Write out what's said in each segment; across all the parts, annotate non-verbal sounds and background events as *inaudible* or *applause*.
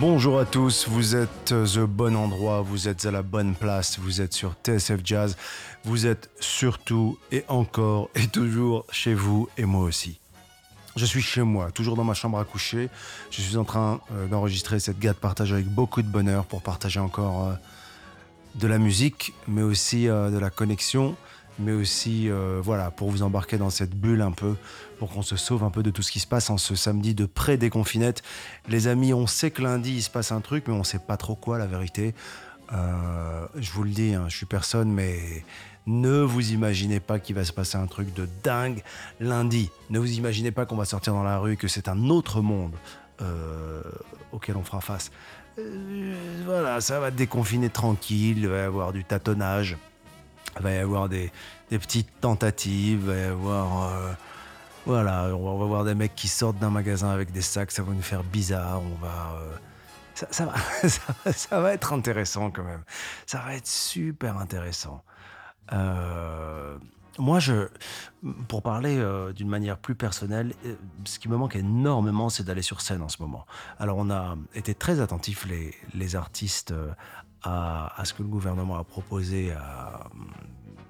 Bonjour à tous, vous êtes au bon endroit, vous êtes à la bonne place, vous êtes sur TSF Jazz, vous êtes surtout et encore et toujours chez vous et moi aussi. Je suis chez moi, toujours dans ma chambre à coucher. Je suis en train euh, d'enregistrer cette gade partage avec beaucoup de bonheur pour partager encore euh, de la musique, mais aussi euh, de la connexion, mais aussi voilà pour vous embarquer dans cette bulle un peu pour qu'on se sauve un peu de tout ce qui se passe en ce samedi de pré-déconfinette. Les amis, on sait que lundi il se passe un truc, mais on sait pas trop quoi la vérité. Euh, je vous le dis, hein, je suis personne, mais ne vous imaginez pas qu'il va se passer un truc de dingue lundi. Ne vous imaginez pas qu'on va sortir dans la rue, que c'est un autre monde euh, auquel on fera face. Euh, voilà, ça va déconfiner tranquille, il va y avoir du tâtonnage, il va y avoir des, des petites tentatives, il va y avoir voilà, on va voir des mecs qui sortent d'un magasin avec des sacs, ça va nous faire bizarre, on va... Euh, ça, *laughs* va, ça, va, être intéressant quand même. Ça va être super intéressant. Euh, moi, pour parler euh, d'une manière plus personnelle, ce qui me manque énormément, c'est d'aller sur scène en ce moment. Alors, on a été très attentifs, les, artistes, à, à, ce que le gouvernement a proposé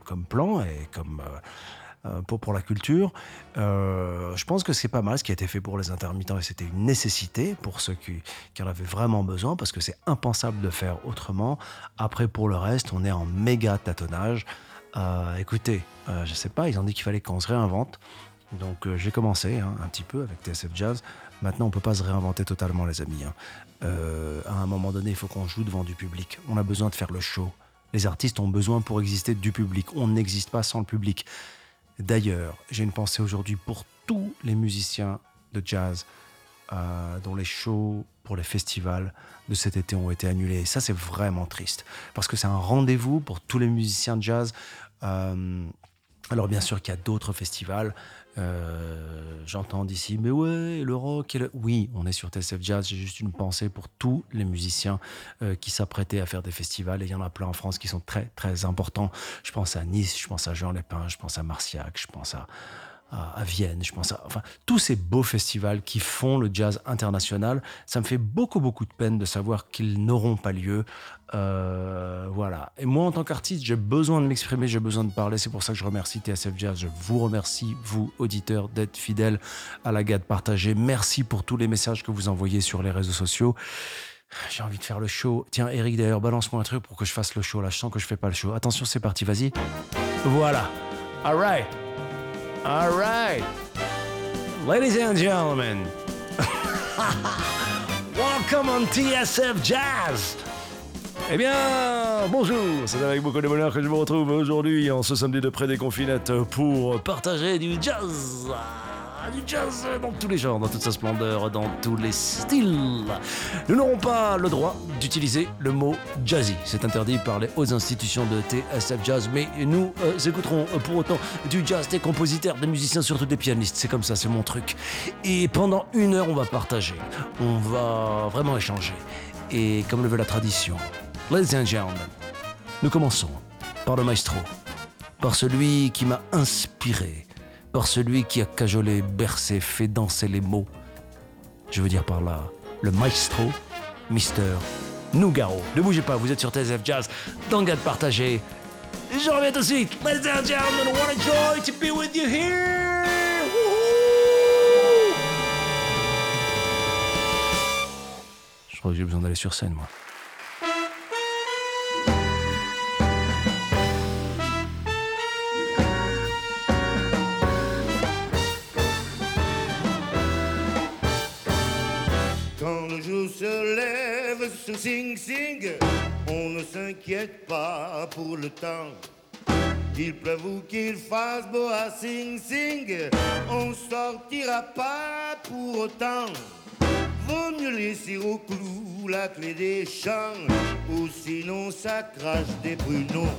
comme plan et comme euh, pour, la culture. Euh, je pense que c'est pas mal ce qui a été fait pour les intermittents et c'était une nécessité pour ceux qui en avaient vraiment besoin parce que c'est impensable de faire autrement. Après, pour le reste, on est en méga tâtonnage. Euh, écoutez, je sais pas, ils ont dit qu'il fallait qu'on se réinvente. Donc j'ai commencé hein, un petit peu avec TSF Jazz. Maintenant, on peut pas se réinventer totalement, les amis. Hein. à un moment donné, il faut qu'on joue devant du public. On a besoin de faire le show. Les artistes ont besoin pour exister du public. On n'existe pas sans le public. D'ailleurs, j'ai une pensée aujourd'hui pour tous les musiciens de jazz euh, dont les shows pour les festivals de cet été ont été annulés. Et ça, c'est vraiment triste. Parce que c'est un rendez-vous pour tous les musiciens de jazz. Euh, alors bien sûr qu'il y a d'autres festivals. Euh, j'entends d'ici, mais ouais, le rock. Oui, on est sur TSF Jazz. J'ai juste une pensée pour tous les musiciens qui s'apprêtaient à faire des festivals. Et il y en a plein en France qui sont très très importants. Je pense à Nice, je pense à Jean Lépin, je pense à Marciac, je pense à à, Vienne, je pense à, enfin, tous ces beaux festivals qui font le jazz international. Ça me fait beaucoup, beaucoup de peine de savoir qu'ils n'auront pas lieu. Euh, voilà. Et moi, en tant qu'artiste, j'ai besoin de m'exprimer, j'ai besoin de parler. C'est pour ça que je remercie TSF Jazz. Je vous remercie, vous, auditeurs, d'être fidèles à la GAD partagée. Merci pour tous les messages que vous envoyez sur les réseaux sociaux. J'ai envie de faire le show. Tiens, Eric, d'ailleurs, balance-moi un truc pour que je fasse le show. Là, je sens que je fais pas le show. Attention, c'est parti, vas-y. Voilà. All right. All right. Ladies and gentlemen, *laughs* welcome on TSF Jazz. Eh bien, bonjour, c'est avec beaucoup de bonheur que je vous retrouve aujourd'hui en ce samedi de pré-déconfinette pour partager du jazz du jazz dans tous les genres, dans toute sa splendeur, dans tous les styles. Nous n'aurons pas le droit d'utiliser le mot jazzy. C'est interdit par les hautes institutions de TSF Jazz, mais nous euh, écouterons pour autant du jazz, des compositeurs, des musiciens, surtout des pianistes. C'est comme ça, c'est mon truc. Et pendant une heure, on va partager. On va vraiment échanger. Et comme le veut la tradition, ladies and gentlemen, nous commençons par le maestro, par celui qui m'a inspiré par celui qui a cajolé, bercé, fait danser les mots. Je veux dire par là, le maestro, Mister Nougaro. Ne bougez pas, vous êtes sur TSF Jazz, dans Garde partagé. Je reviens tout de suite. Ladies and gentlemen, what a joy to be with you here. Je crois que j'ai besoin d'aller sur scène, moi. Se lève ce Sing Sing, on ne s'inquiète pas pour le temps. Qu'il pleuve ou qu'il fasse beau à Sing Sing, on sortira pas pour autant. vaut mieux laisser au clou la clé des champs, ou sinon ça crache des pruneaux.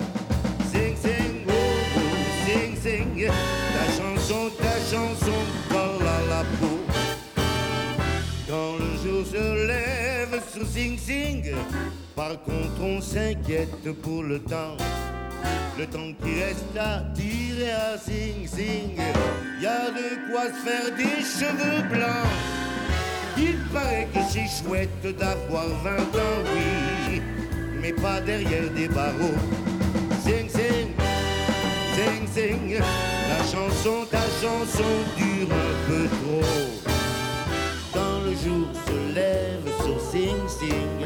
Sing, sing, oh, oh, sing, sing, ta chanson, ta chanson colle à la peau. Quand le jour se lève sur Sing Sing, par contre on s'inquiète pour le temps. Le temps qui reste à tirer à Sing Sing, y a de quoi se faire des cheveux blancs. Il paraît que c'est chouette d'avoir 20 ans, oui, mais pas derrière des barreaux. Sing Sing, Sing Sing, la chanson, ta chanson dure un peu trop jour se lève sur Sing Sing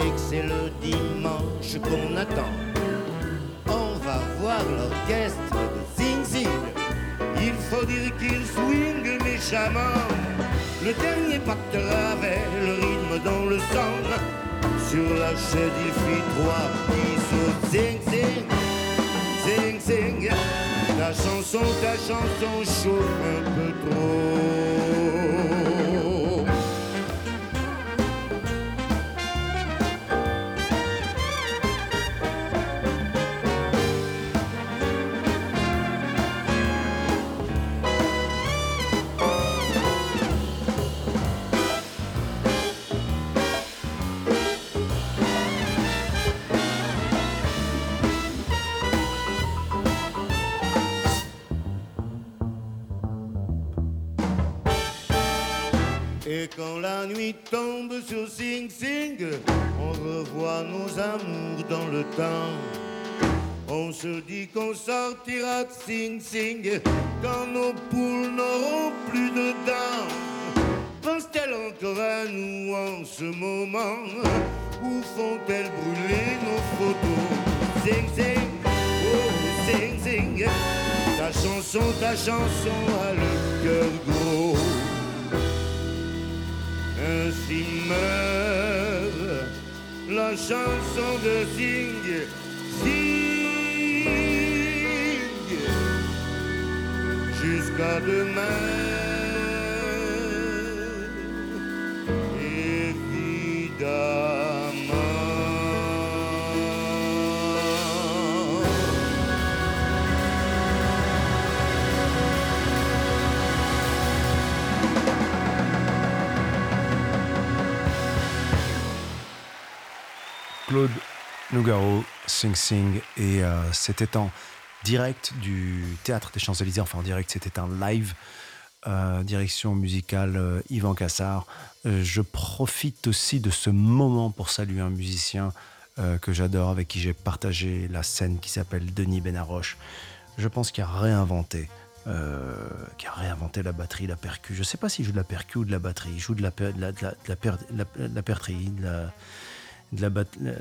et que c'est le dimanche qu'on attend. On va voir l'orchestre de Sing Sing. Il faut dire qu'il swing méchamment. Le dernier pacteur avait le rythme dans le sang. Sur la chaise, il fit trois petits sauts. Sing Sing, Sing Sing. Ta chanson, ta chanson chauffe un peu trop. Quand la nuit tombe sur Sing Sing, on revoit nos amours dans le temps. On se dit qu'on sortira de Sing Sing quand nos poules n'auront plus de dents. Pense-t-elle encore à nous en ce moment? Ou font-elles brûler nos photos? Sing Sing, oh Sing Sing, ta chanson, ta chanson a le cœur gros. Ainsi meurt la chanson de Sing, Sing, jusqu'à demain. Claude Nougaro, Sing Sing, et euh, c'était en direct du Théâtre des Champs-Élysées, enfin en direct, c'était un live, euh, direction musicale euh, Yvan Cassard. Euh, je profite aussi de ce moment pour saluer un musicien que j'adore, avec qui j'ai partagé la scène, qui s'appelle Denis Benaroche. Je pense qu'il a réinventé. euh, a réinventé la batterie, la percu. Je sais pas s'il joue de la percu ou de la batterie. Il joue de la, per- la, de la, de la, de la, bat- la,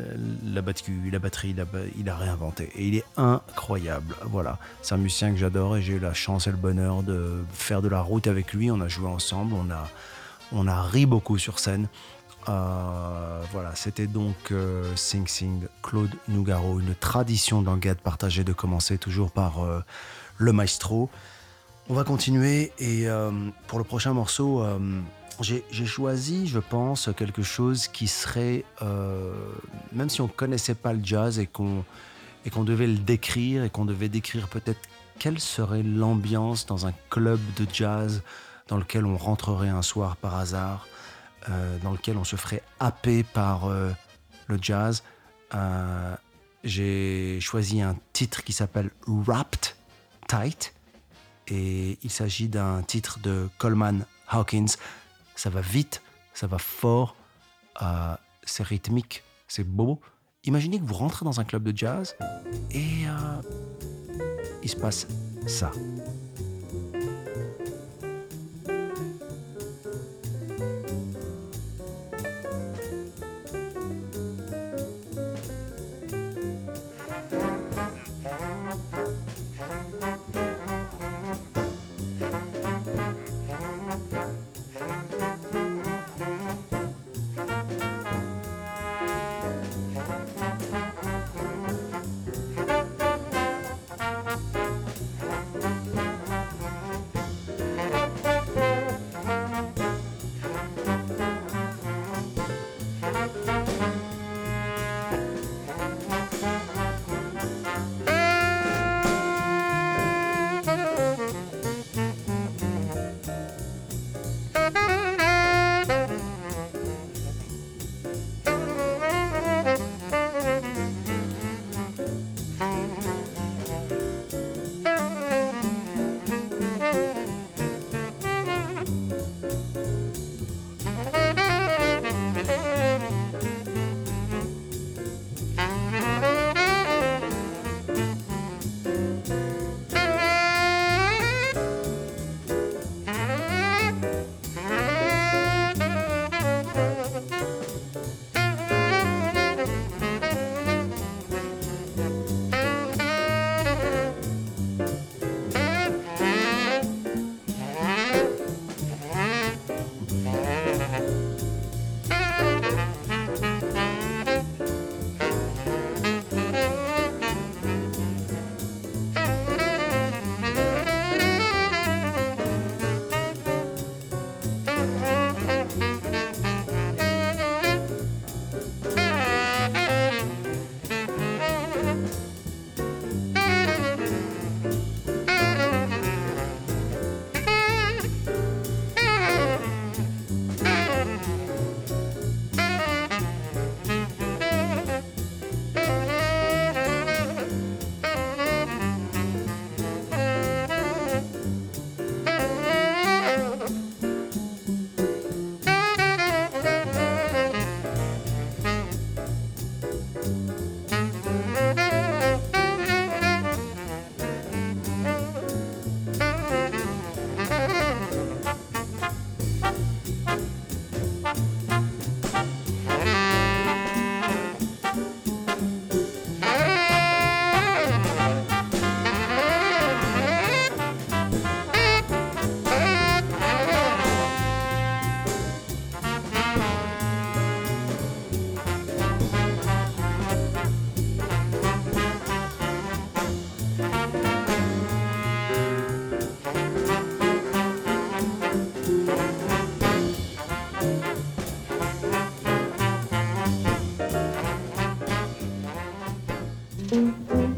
la batterie, il a réinventé. Et il est incroyable. Voilà, c'est un musicien que j'adore et j'ai eu la chance et le bonheur de faire de la route avec lui. On a joué ensemble, on a, on a ri beaucoup sur scène. Euh, voilà, c'était donc euh, Sing Sing, Claude Nougaro, une tradition Gad partagée de commencer toujours par euh, le maestro. On va continuer et pour le prochain morceau, j'ai choisi, je pense, quelque chose qui serait, euh, même si on connaissait pas le jazz et qu'on et qu'on devait le décrire et qu'on devait décrire peut-être quelle serait l'ambiance dans un club de jazz dans lequel on rentrerait un soir par hasard, euh, dans lequel on se ferait happer par euh, le jazz. J'ai choisi un titre qui s'appelle Wrapped Tight et il s'agit d'un titre de Coleman Hawkins. Ça va vite, ça va fort, euh, c'est rythmique, c'est beau. Imaginez que vous rentrez dans un club de jazz et euh, il se passe ça.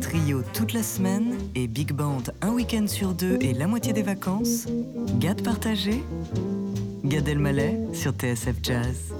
Trio toute la semaine et big band un week-end sur deux et la moitié des vacances. Gad partagé. Gad Elmaleh sur TSF Jazz.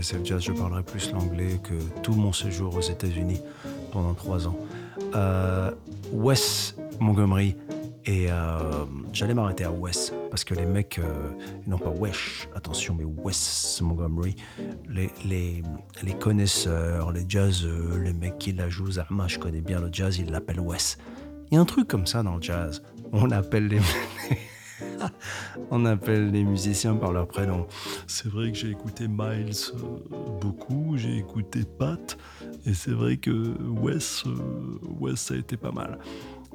TSF Jazz, je parlerais plus l'anglais que tout mon séjour aux États-Unis pendant trois ans. Euh, Wes Montgomery et euh, j'allais m'arrêter à Wes parce que les mecs, euh, non pas Wesh, attention, mais Wes Montgomery, les, les, les connaisseurs, les jazzeux, les mecs qui la jouent, Zahma, je connais bien le jazz, ils l'appellent Wes. Il y a un truc comme ça dans le jazz. On appelle les *laughs* *laughs* on appelle les musiciens par leur prénom. C'est vrai que j'ai écouté Miles euh, beaucoup, j'ai écouté Pat, et c'est vrai que Wes, euh, Wes, ça a été pas mal.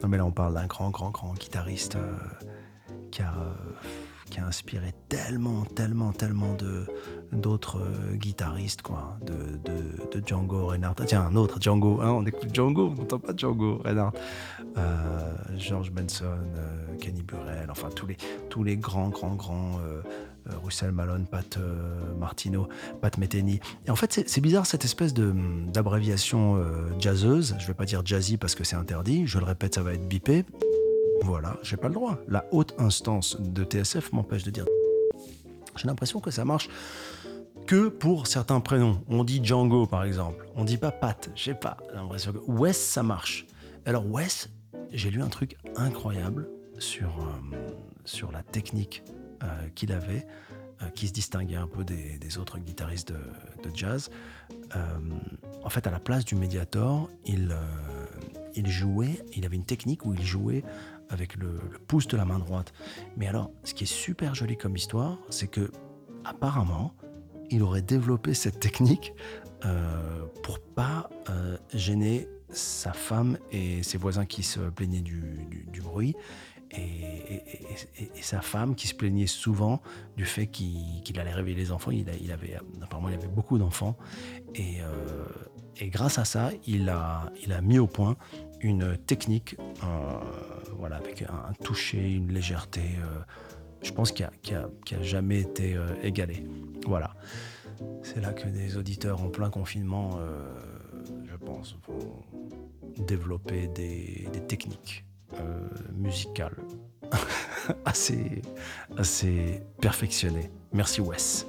Non mais là on parle d'un grand, grand, grand guitariste euh, qui, a, qui a inspiré tellement, tellement, tellement de d'autres euh, guitaristes, quoi, de, de, de Django Reinhardt. Ah, tiens, un autre Django, hein, on écoute Django, on n'entend pas Django Reinhardt. Euh, George Benson, euh, Kenny Burrell, enfin tous les, tous les grands, grands, grands, Russell Malone, Pat Martino, Pat Metheny. Et en fait, c'est bizarre cette espèce d'abréviation jazzeuse. Je vais pas dire jazzy parce que c'est interdit. Je le répète, ça va être bipé. Voilà, j'ai pas le droit. La haute instance de TSF m'empêche de dire. J'ai l'impression que ça marche que pour certains prénoms. On dit Django par exemple. On dit pas Pat. Je sais pas. L'impression que Wes ça marche. Alors Wes, j'ai lu un truc incroyable sur euh, sur la technique euh, qu'il avait, euh, qui se distinguait un peu des, des autres guitaristes de, jazz. En fait, à la place du Mediator, il, il jouait, il avait une technique où il jouait avec le pouce de la main droite. Mais alors, ce qui est super joli comme histoire, c'est que apparemment, il aurait développé cette technique euh, pour pas euh, gêner sa femme et ses voisins qui se plaignaient du, bruit. Et, sa femme qui se plaignait souvent du fait qu'il allait réveiller les enfants. Il, avait, apparemment, il avait beaucoup d'enfants. Et, euh, grâce à ça, il a, mis au point une technique euh, voilà, avec un, toucher, une légèreté, je pense, qui a, qui a- qui a jamais été euh, égalée. Voilà. C'est là que des auditeurs en plein confinement, euh, je pense, vont développer des, techniques euh, musicales *laughs* assez perfectionnées. Merci Wes.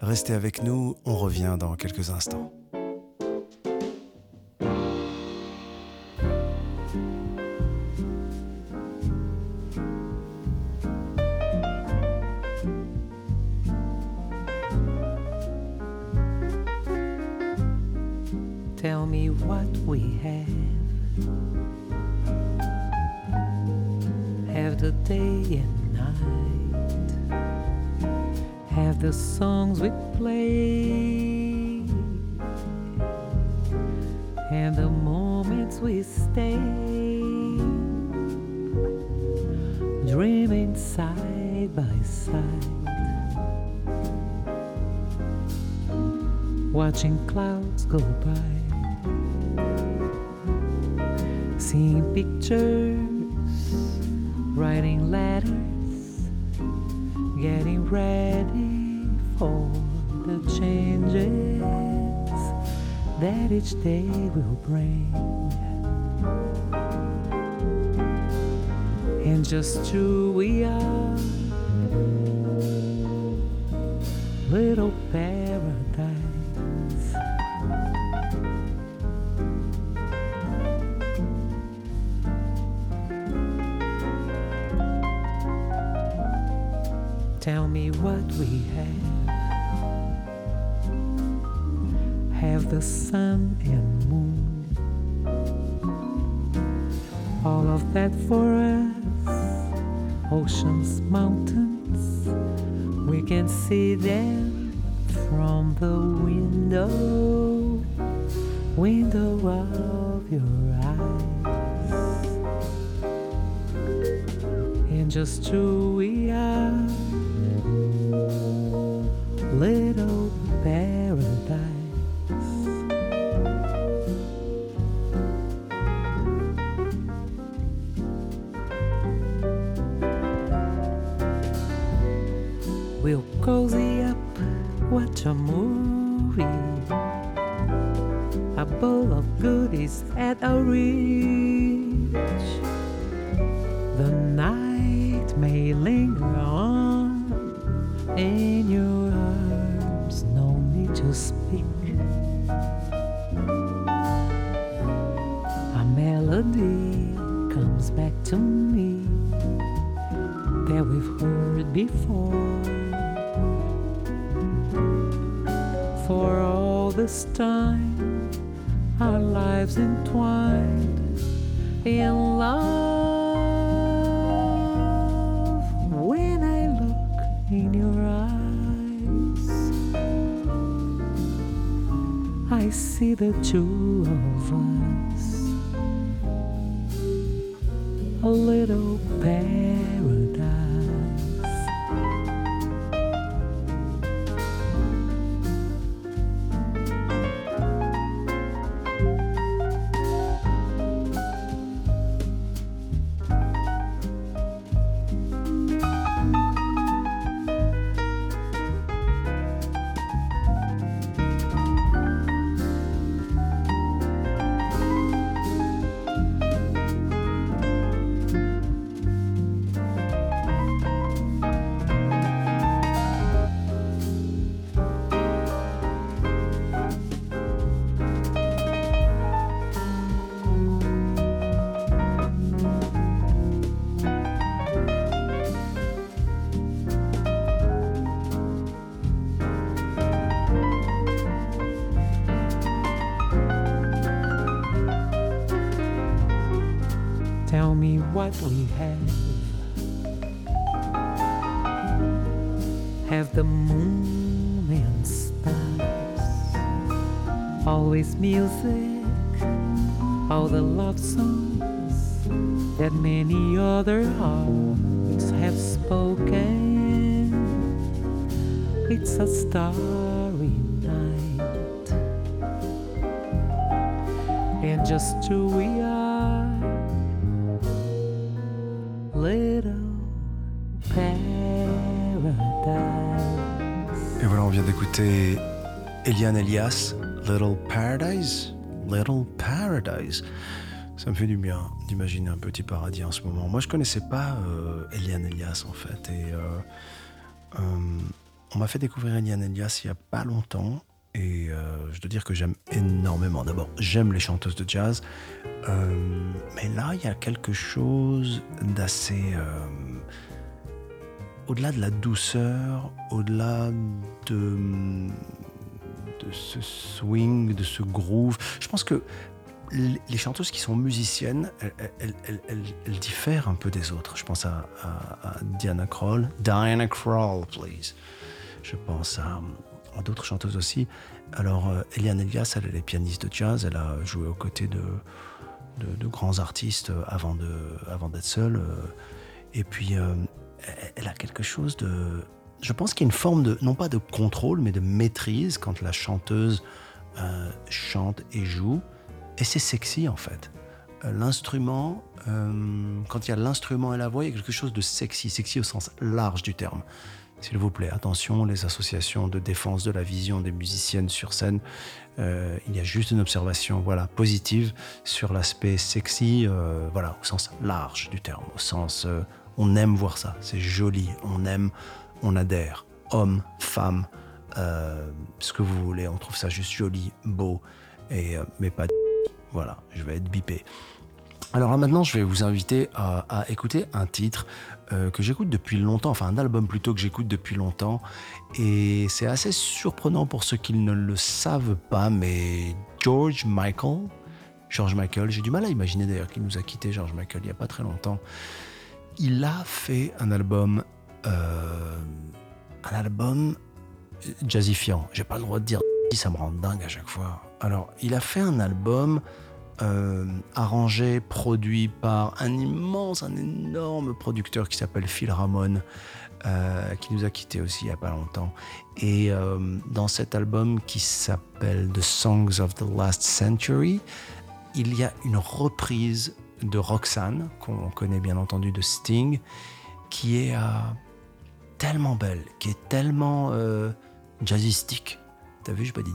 Restez avec nous, on revient dans quelques instants. The songs we play. And the moments we stay. Dreaming side by side. watching clouds go by, seeing pictures, each day will bring. And just who we are, little paradise. Tell me what we have. The sun and moon. All of that for us. Oceans, mountains. We can see them from the window. Window of your eyes. And just who see the two of us, a little paradise. And just two we are, little paradise. Et voilà, on vient d'écouter Eliane Elias, Little Paradise. Little Paradise. Ça me fait du bien d'imaginer un petit paradis en ce moment. Moi, je connaissais pas euh, Eliane Elias en fait. Et euh, euh, on m'a fait découvrir Eliane Elias il y a pas longtemps. Et euh, je dois dire que j'aime énormément. D'abord, j'aime les chanteuses de jazz. Euh, mais là, il y a quelque chose d'assez. euh, au-delà de la douceur, au-delà de, ce swing, de ce groove, je pense que les chanteuses qui sont musiciennes, elles, diffèrent un peu des autres. Je pense à, à- à Diana Krall. Diana Krall, please. Je pense à, d'autres chanteuses aussi. Alors, euh, Eliane Elias, elle, est pianiste de jazz. Elle a joué aux côtés de, de, grands artistes euh, avant de avant d'être seule. euh, et puis, elle- a quelque chose de. Je pense qu'il y a une forme de, non pas de contrôle, mais de maîtrise quand la chanteuse chante et joue. Et c'est sexy en fait. L'instrument, quand il y a l'instrument et la voix, il y a quelque chose de sexy, sexy au sens large du terme. S'il vous plaît, attention, les associations de défense de la vision des musiciennes sur scène, euh, il y a juste une observation voilà, positive sur l'aspect sexy, euh, voilà, au sens large du terme, au sens euh, on aime voir ça, c'est joli, on aime, on adhère, homme, femme, ce que vous voulez, on trouve ça juste joli, beau, et, mais pas. Voilà, je vais être bipé. Alors là maintenant, je vais vous inviter à, écouter un titre euh, que j'écoute depuis longtemps, enfin un album plutôt que j'écoute depuis longtemps. Et c'est assez surprenant pour ceux qui ne le savent pas, mais George Michael, George Michael, j'ai du mal à imaginer d'ailleurs qu'il nous a quitté, George Michael, il n'y a pas très longtemps. Il a fait un album, euh, un album jazzifiant. J'ai pas le droit de dire ça me rend dingue à chaque fois. Alors, il a fait un album euh, arrangé, produit par un immense, un énorme producteur qui s'appelle Phil Ramone, euh, qui nous a quittés aussi il n'y a pas longtemps. Et euh, dans cet album qui s'appelle The Songs of the Last Century, il y a une reprise de Roxanne, qu'on connaît bien entendu de Sting, qui est tellement belle, qui est tellement jazzistique. T'as vu, je pas dit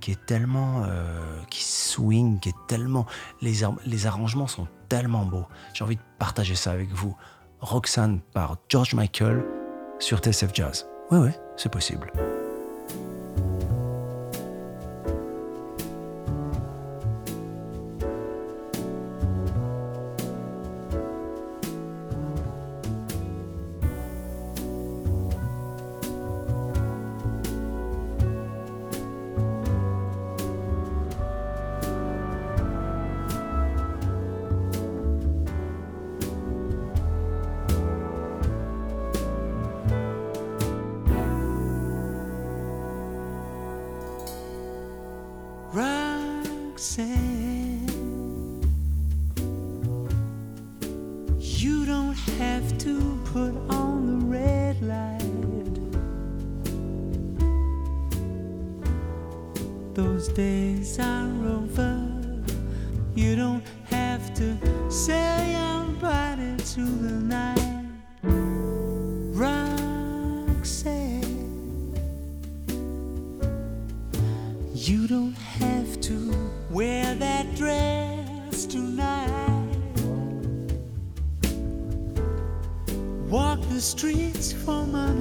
qui est tellement euh, qui swing, qui est tellement les, les arrangements sont tellement beaux. J'ai envie de partager ça avec vous. Roxanne par George Michael sur TSF Jazz. Ouais ouais, c'est possible. You don't have to sell your body to the night. Roxanne. You don't have to wear that dress tonight. Walk the streets for money.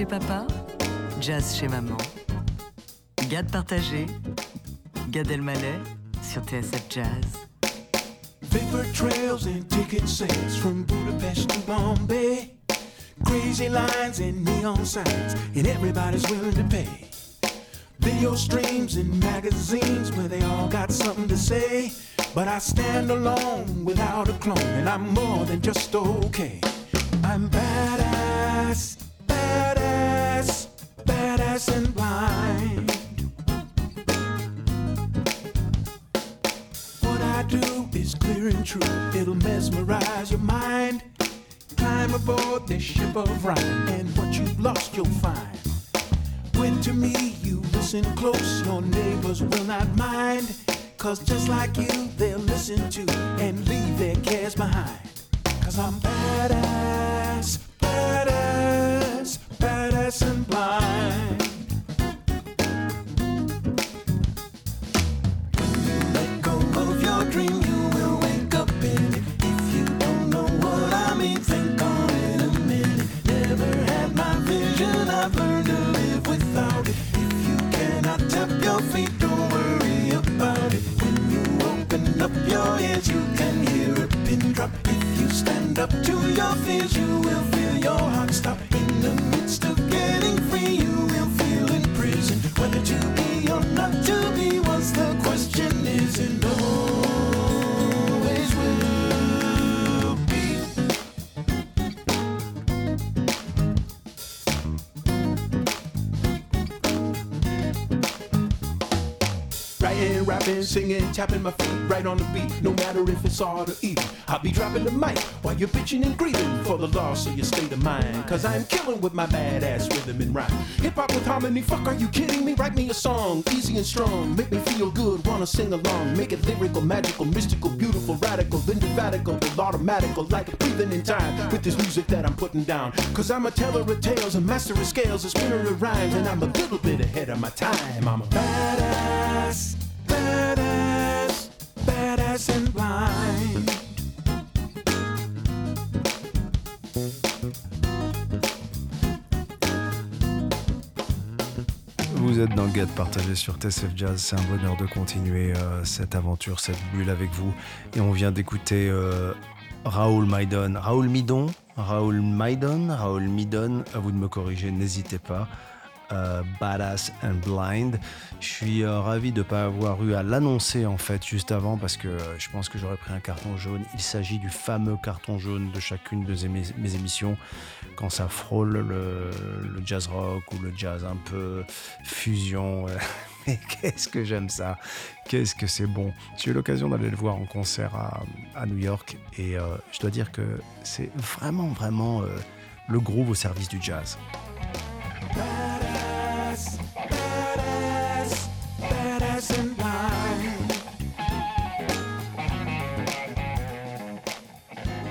Chez papa, jazz chez maman. Gad partagé, Gad Elmaleh sur TSF Jazz. Paper trails and ticket sales from Budapest to Bombay. Crazy lines and neon signs, and everybody's willing to pay. Video streams and magazines where they all got something to say. But I stand alone without a clone, and I'm more than just okay. I'm badass, badass, and blind. What I do is clear and true, it'll mesmerize your mind. Climb aboard this ship of rhyme, and what you've lost you'll find. When to me you listen close, your neighbors will not mind. Cause just like you, they'll listen to and leave their cares behind. Cause I'm badass, up to your fears, you will feel your heart stop. Rapping, singing, tapping my feet right on the beat. No matter if it's hard or easy, I'll be dropping the mic while you're bitching and grieving for the loss of your state of mind. Cause I'm killing with my badass rhythm and rhyme. Hip hop with harmony, fuck, are you kidding me? Write me a song, easy and strong. Make me feel good, wanna sing along. Make it lyrical, magical, mystical, beautiful, radical, indefatigable, automatical, like breathing in time with this music that I'm putting down. Cause I'm a teller of tales, a master of scales, a spinner of rhymes, and I'm a little bit ahead of my time. I'm a badass, Vous êtes dans le partagé sur TSF Jazz. C'est un bonheur de continuer euh, cette aventure, cette bulle avec vous. Et on vient d'écouter euh, Raoul Maidon. Raoul Midon? Raoul Maidon? Raoul Midon, à vous de me corriger, n'hésitez pas. Euh, Badass and Blind. Je suis euh, ravi de ne pas avoir eu à l'annoncer en fait juste avant parce que euh, je pense que j'aurais pris un carton jaune. Il s'agit du fameux carton jaune de chacune de mes, émissions quand ça frôle le, jazz rock ou le jazz un peu fusion. *laughs* Mais qu'est-ce que j'aime ça? Qu'est-ce que c'est bon? J'ai eu l'occasion d'aller le voir en concert à, à New York et euh, je dois dire que c'est vraiment, vraiment euh, le groove au service du jazz.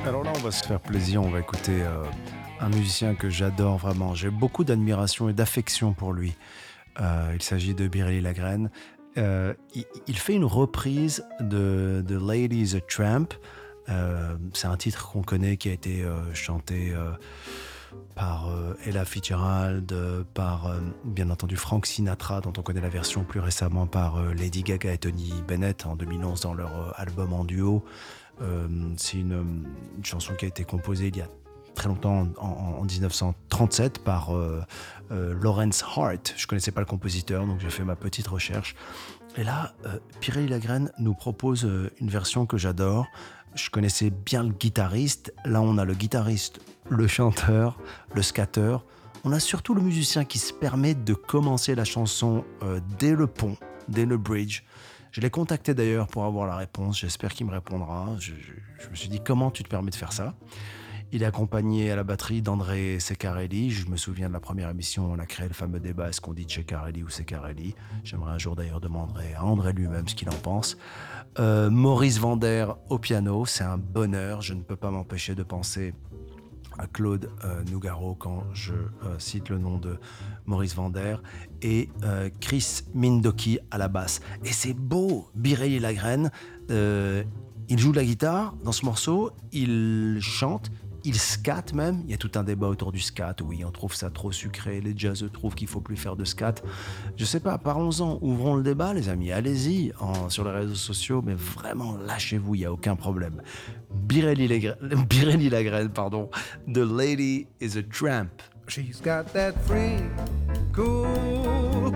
Alors là, on va se faire plaisir, on va écouter euh, un musicien que j'adore vraiment. J'ai beaucoup d'admiration et d'affection pour lui. Euh, il s'agit de Biréli Lagrène. Euh, il, il fait une reprise de, de Ladies a Tramp. C'est un titre qu'on connaît qui a été chanté par euh, Ella Fitzgerald, euh, par euh, bien entendu Frank Sinatra, dont on connaît la version plus récemment par Lady Gaga et Tony Bennett en 2011 dans leur album en duo. C'est une, chanson qui a été composée il y a très longtemps, en, en- en 1937, par Lawrence Hart. Je connaissais pas le compositeur, donc j'ai fait ma petite recherche. Et là, euh, Pirelli Lagrène nous propose une version que j'adore. Je connaissais bien le guitariste. Là, on a le guitariste, le chanteur, le scatter. On a surtout le musicien qui se permet de commencer la chanson euh, dès le pont, dès le bridge. Je l'ai contacté d'ailleurs pour avoir la réponse. J'espère qu'il me répondra. Je, me suis dit comment tu te permets de faire ça? Il est accompagné à la batterie d'André Secarelli. Je me souviens de la première émission, on a créé le fameux débat est-ce qu'on dit Ceccarelli ou Secarelli? J'aimerais un jour d'ailleurs demander à André lui-même ce qu'il en pense. Euh, Maurice Vander au piano, c'est un bonheur. Je ne peux pas m'empêcher de penser à Claude euh, Nougaro quand je euh, cite le nom de Maurice Vander et Chris Mindoki à la basse. Et c'est beau, Bireilly Lagrène. euh, il joue de la guitare dans ce morceau, il chante, il scat même. Il y a tout un débat autour du scat. Oui, on trouve ça trop sucré. Les jazzeux trouvent qu'il faut plus faire de scat. Je sais pas, parlons-en, ouvrons le débat, les amis. Allez-y sur les réseaux sociaux, mais vraiment lâchez-vous, il n'y a aucun problème. Birelli Lagrène, *laughs* pardon. The Lady is a Tramp. She's got that free, cool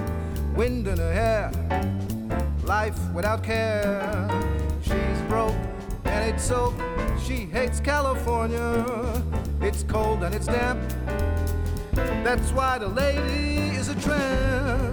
wind in her hair, life without care. She's broke and it's so she hates California. It's cold and it's damp. That's why the lady is a tramp.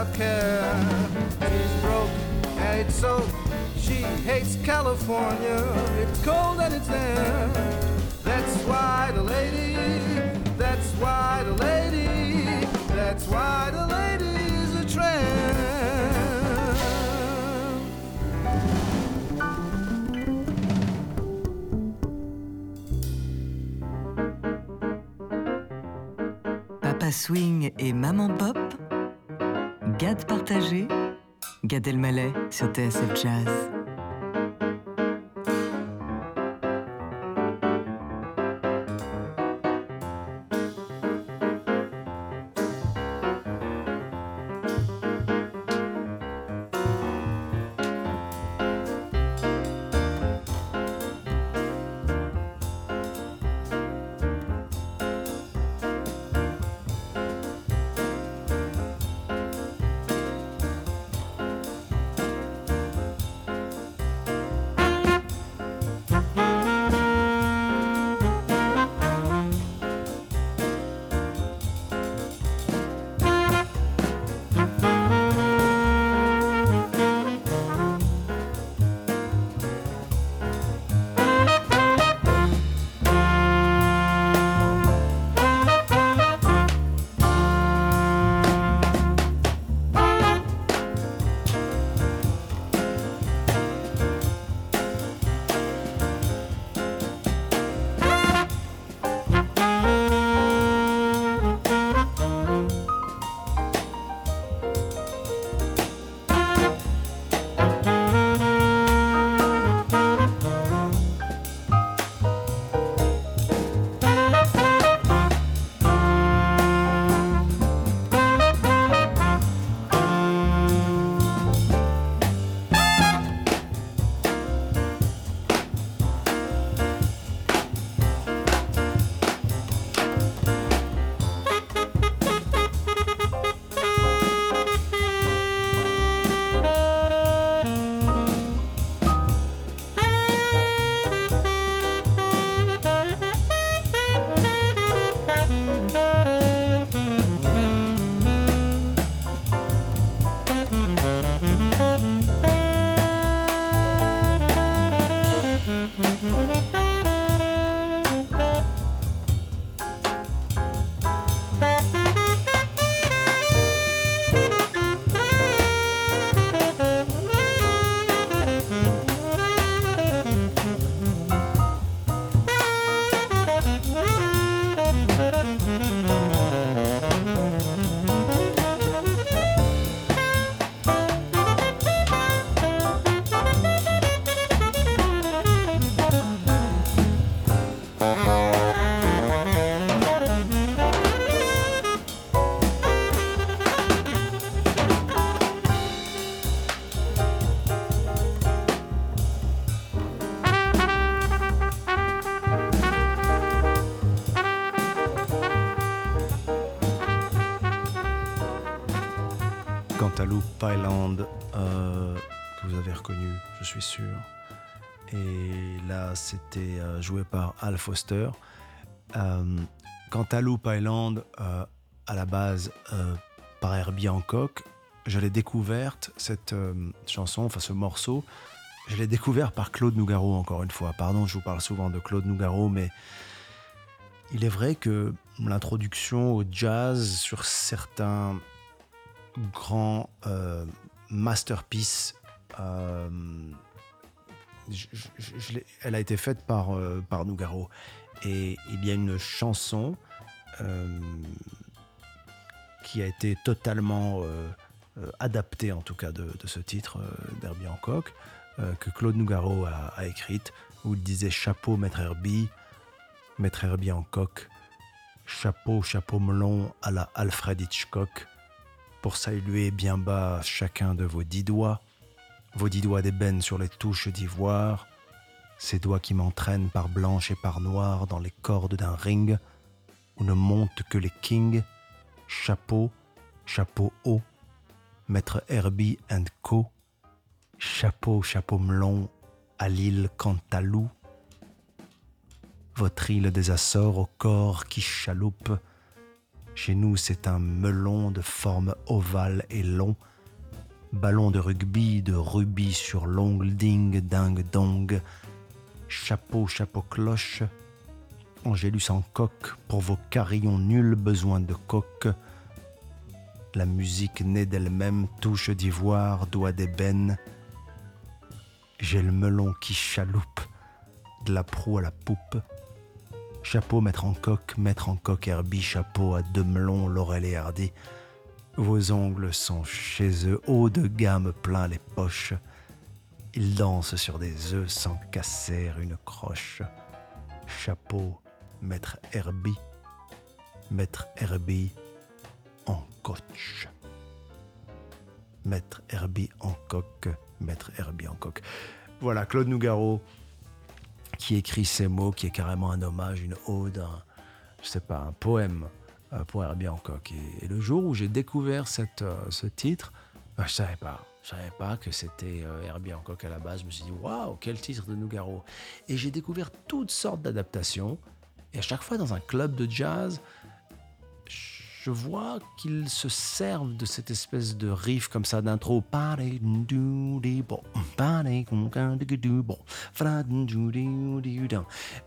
without care. She's broke and it's so. She hates California. Gad Elmaleh sur TSF Jazz. Sûr. Et là, c'était euh, joué par Al Foster. Euh, Cantaloupe Island, euh, à la base, par Herbie Hancock, je l'ai découverte, cette chanson, enfin ce morceau, je l'ai découvert par Claude Nougaro, encore une fois. Pardon, je vous parle souvent de Claude Nougaro, mais il est vrai que l'introduction au jazz sur certains grands masterpieces, elle a été faite par, euh, par Nougaro. Et il y a une chanson euh, qui a été totalement euh, adaptée, en tout cas, de, ce titre d'Herbie Hancock, que Claude Nougaro a, a écrite, où il disait Chapeau, maître Herbie, maître Herbie Hancock, chapeau, chapeau melon à la Alfred Hitchcock, pour saluer bien bas chacun de vos dix doigts, vos dix doigts d'ébène sur les touches d'ivoire, ces doigts qui m'entraînent par blanche et par noir dans les cordes d'un ring où ne montent que les kings, chapeau, chapeau haut, maître Herbie and Co, chapeau, chapeau melon à l'île Cantalou. votre île des Açores au corps qui chaloupe. Chez nous, c'est un melon de forme ovale et long, ballon de rugby de rubis sur l'ongle, ding, ding, dong, chapeau, chapeau cloche, Angélus en coque, pour vos carillons, nul besoin de coque. La musique née d'elle-même, touche d'ivoire, doigt d'ébène. J'ai le melon qui chaloupe, de la proue à la poupe. Chapeau mettre en coque, mettre en coque Herbie, chapeau à deux melons, laurel et hardy. Vos ongles sont chez eux, haut de gamme plein les poches. Ils dansent sur des œufs sans casser une croche. Chapeau, maître Herbie, maître Herbie en coach. Maître Herbie en coque, maître Herbie en coque. Voilà, Claude Nougaro qui écrit ces mots, qui est carrément un hommage, une ode, un, je sais pas, un poème pour Herbie Hancock. Et, et le jour où j'ai découvert euh, ce titre, bah, je savais pas. Je savais pas que c'était euh, Herbie Hancock à la base. Je me suis dit, waouh, quel titre de Nougaro. Et j'ai découvert toutes sortes d'adaptations. Et à chaque fois dans un club de jazz, je vois qu'ils se servent de cette espèce de riff comme ça d'intro.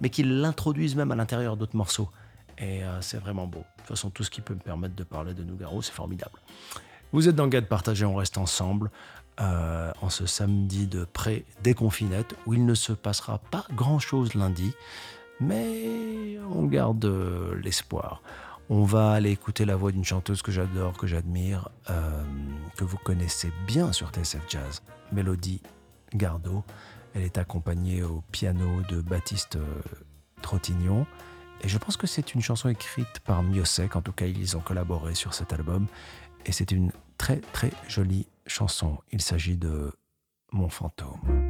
Mais qu'ils l'introduisent même à l'intérieur d'autres morceaux. Et euh, c'est vraiment beau. De toute façon, tout ce qui peut me permettre de parler de Nougaro, c'est formidable. Vous êtes dans Gade Partagé, on reste ensemble euh, en ce samedi de pré-déconfinette où il ne se passera pas grand-chose lundi, mais on garde euh, l'espoir. On va aller écouter la voix d'une chanteuse que j'adore, que j'admire, que vous connaissez bien sur TSF Jazz, Mélodie Gardot. Elle est accompagnée au piano de Baptiste Trottignon. Et je pense que c'est une chanson écrite par Miosek. En tout cas, ils ont collaboré sur cet album. Et c'est une très très jolie chanson. Il s'agit de Mon fantôme.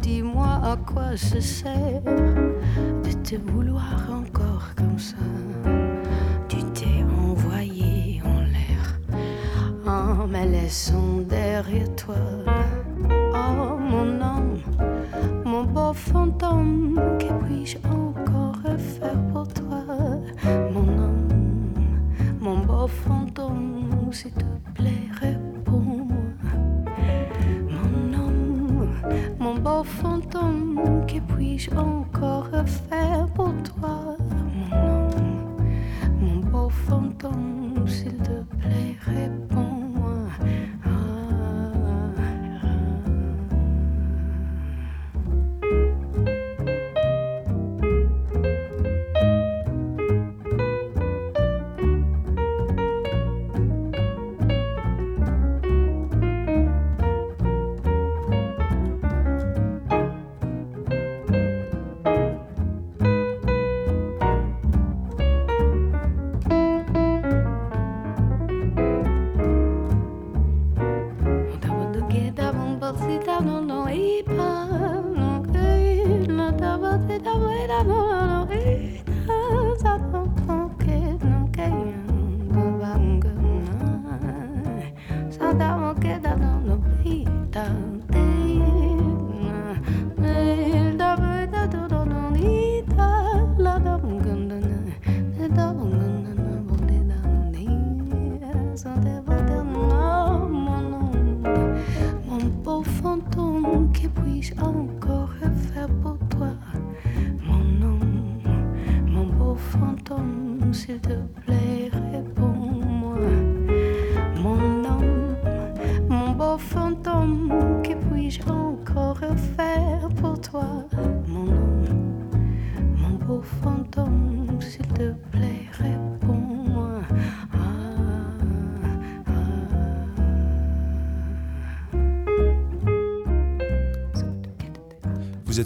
Dis-moi à quoi ça sert de te vouloir encore comme ça. Tu t'es envoyé en l'air en me laissant derrière toi.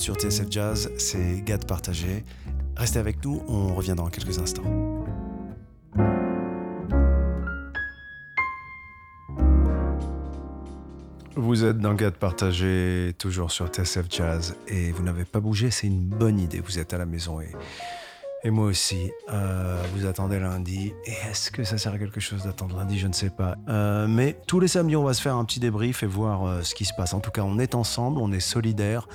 Sur TSF Jazz, c'est Gad Partagé. Restez avec nous, on revient dans quelques instants. Vous êtes dans Gad Partagé, toujours sur TSF Jazz, et vous n'avez pas bougé, c'est une bonne idée. Vous êtes à la maison et et moi aussi, euh, vous attendez lundi. Et est-ce que ça sert à quelque chose d'attendre lundi Je ne sais pas. Euh, mais tous les samedis, on va se faire un petit débrief et voir euh, ce qui se passe. En tout cas, on est ensemble, on est solidaires.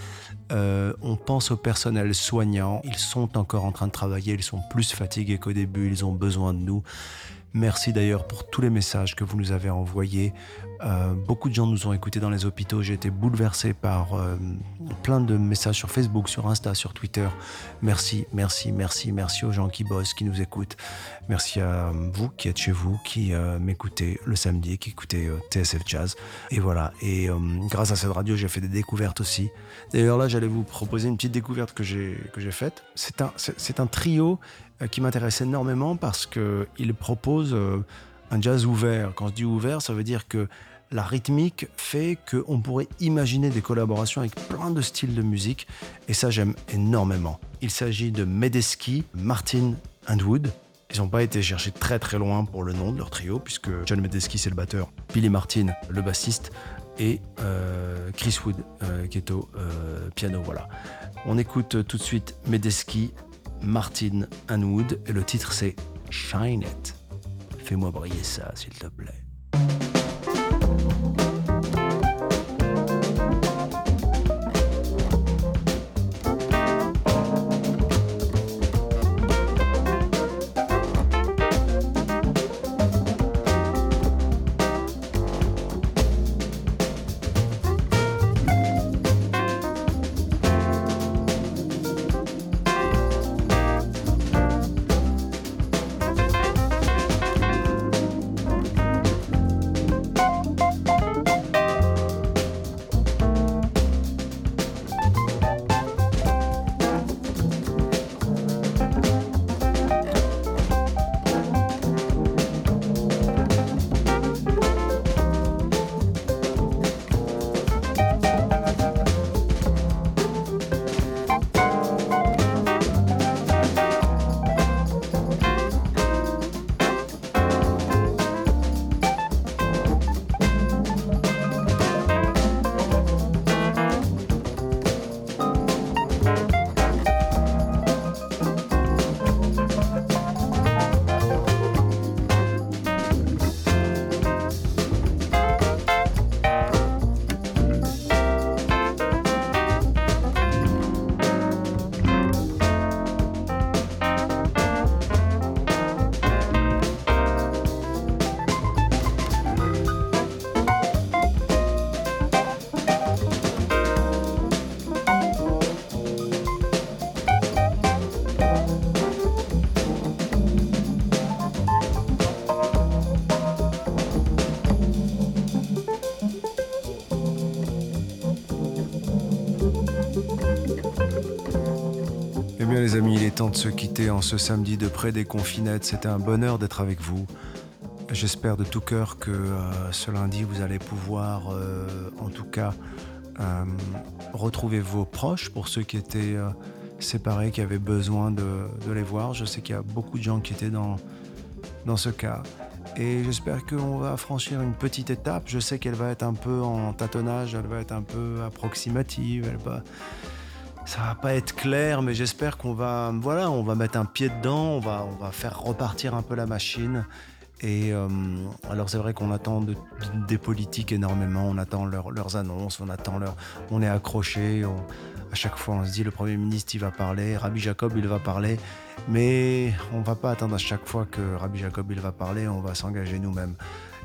On pense au personnel soignant. Ils sont encore en train de travailler. Ils sont plus fatigués qu'au début. Ils ont besoin de nous. Merci d'ailleurs pour tous les messages que vous nous avez envoyés. Euh, beaucoup de gens nous ont écoutés dans les hôpitaux. J'ai été bouleversé par euh, plein de messages sur Facebook, sur Insta, sur Twitter. Merci, merci, merci, merci aux gens qui bossent, qui nous écoutent. Merci à vous qui êtes chez vous, qui euh, m'écoutez le samedi, qui écoutez TSF Jazz. Et voilà. Et grâce à cette radio, j'ai fait des découvertes aussi. D'ailleurs, là, j'allais vous proposer une petite découverte que j'ai faite. C'est un, un trio qui m'intéresse énormément parce qu'il propose un jazz ouvert. Quand je dis ouvert, ça veut dire que la rythmique fait qu'on pourrait imaginer des collaborations avec plein de styles de musique, et ça j'aime énormément. Il s'agit de Medeski, Martin and Wood. Ils n'ont pas été chercher très très loin pour le nom de leur trio, puisque John Medeski c'est le batteur, Billy Martin le bassiste, et euh, Chris Wood qui est au piano. Voilà. On écoute tout de suite Medeski Martin Anwood et le titre c'est Shine It. Fais-moi briller ça, s'il te plaît. Temps de se quitter en ce samedi de près des confinettes. C'était un bonheur d'être avec vous. J'espère de tout cœur que euh, ce lundi, vous allez pouvoir, euh, en tout cas, euh, retrouver vos proches pour ceux qui étaient séparés, qui avaient besoin de, les voir. Je sais qu'il y a beaucoup de gens qui étaient dans, dans ce cas. Et j'espère qu'on va franchir une petite étape. Je sais qu'elle va être un peu en tâtonnage, elle va être un peu approximative, elle va ça va pas être clair, mais j'espère qu'on va, voilà, on va mettre un pied dedans, on va, on va faire repartir un peu la machine. Et euh, alors c'est vrai qu'on attend de- des politiques énormément, on attend leur- leurs annonces, on attend leur, on est accroché. à chaque fois, on se dit le premier ministre il va parler, Rabbi Jacob il va parler, mais on va pas attendre à chaque fois que Rabbi Jacob il va parler, on va s'engager nous-mêmes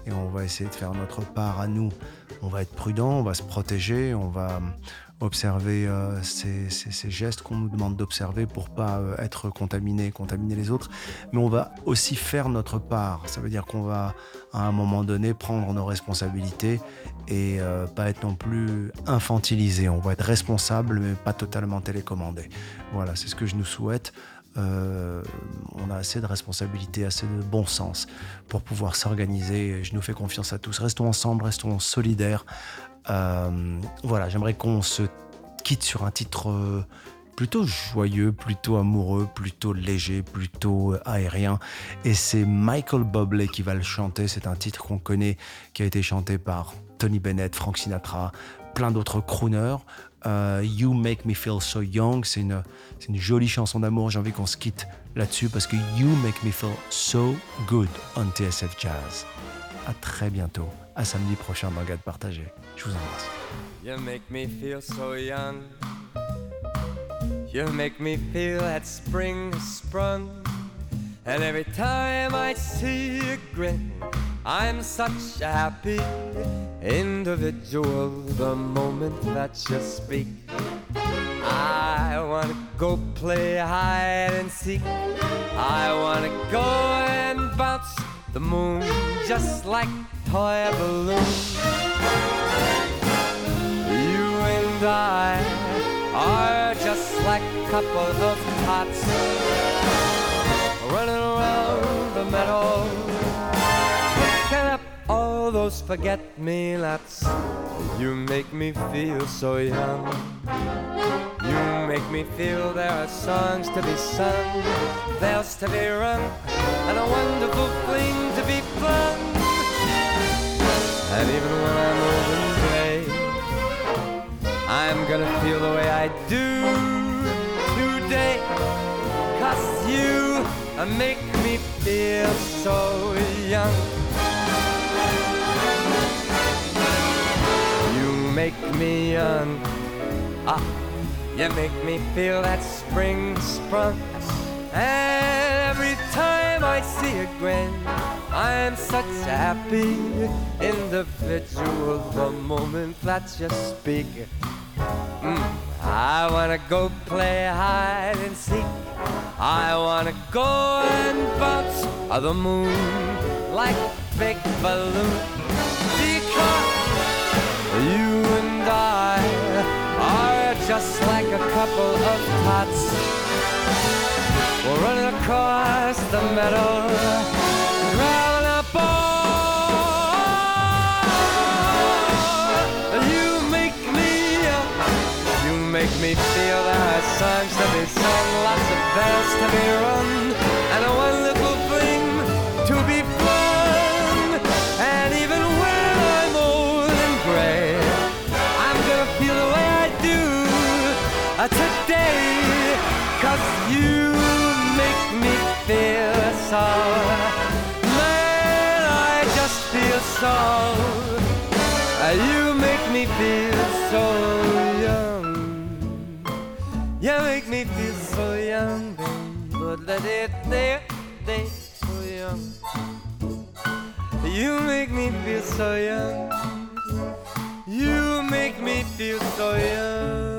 et on va essayer de faire notre part à nous. On va être prudent, on va se protéger, on va observer euh, ces, gestes qu'on nous demande d'observer pour pas euh, être contaminé, contaminer les autres. Mais on va aussi faire notre part. Ça veut dire qu'on va à un moment donné prendre nos responsabilités et euh, pas être non plus infantilisé. On va être responsable mais pas totalement télécommandé. Voilà, c'est ce que je nous souhaite. Euh, on a assez de responsabilités, assez de bon sens pour pouvoir s'organiser. Je nous fais confiance à tous. Restons ensemble, restons solidaires. Euh, voilà, j'aimerais qu'on se quitte sur un titre euh, plutôt joyeux, plutôt amoureux, plutôt léger, plutôt aérien. Et c'est Michael Bublé qui va le chanter. C'est un titre qu'on connaît, qui a été chanté par Tony Bennett, Frank Sinatra, plein d'autres crooners. Euh, you Make Me Feel So Young, c'est une, une jolie chanson d'amour. J'ai envie qu'on se quitte là-dessus parce que You Make Me Feel So Good on TSF Jazz. À très bientôt, à samedi prochain dans Gade Partagé. Je vous embrasse. You make me feel so young. You make me feel that spring sprung. And every time I see you grin, I'm such a happy individual. The moment that you speak, I wanna go play hide and seek. I wanna go and bounce the moon just like toy balloon. You and I are just like couple of tots running around the meadow, picking up all those forget-me-nots. You make me feel so young. You make me feel there are songs to be sung, bells to be rung, and a wonderful fling to be flung. And even when I'm old and gray, I'm gonna feel the way I do today. Cause you make me feel so young. You make me young. Ah, you make me feel that spring sprung. And every time I see a grin, I'm such a happy individual. The moment that you speak, mm, I wanna go play hide and seek. I wanna go and bounce on the moon like big balloon. Because you and I are just like a couple of tots. We're running across the meadow, grabbing a ball. You make me, you make me feel there are songs to be sung, lots of bells to be rung, and a wonderful fling to be flung. And even when I'm old and gray, I'm gonna feel the way I do uh, today. Cause you make me feel so Man, I just feel so uh, You make me feel so young You make me feel that it they they so young. You make me feel so young. You make me feel so young.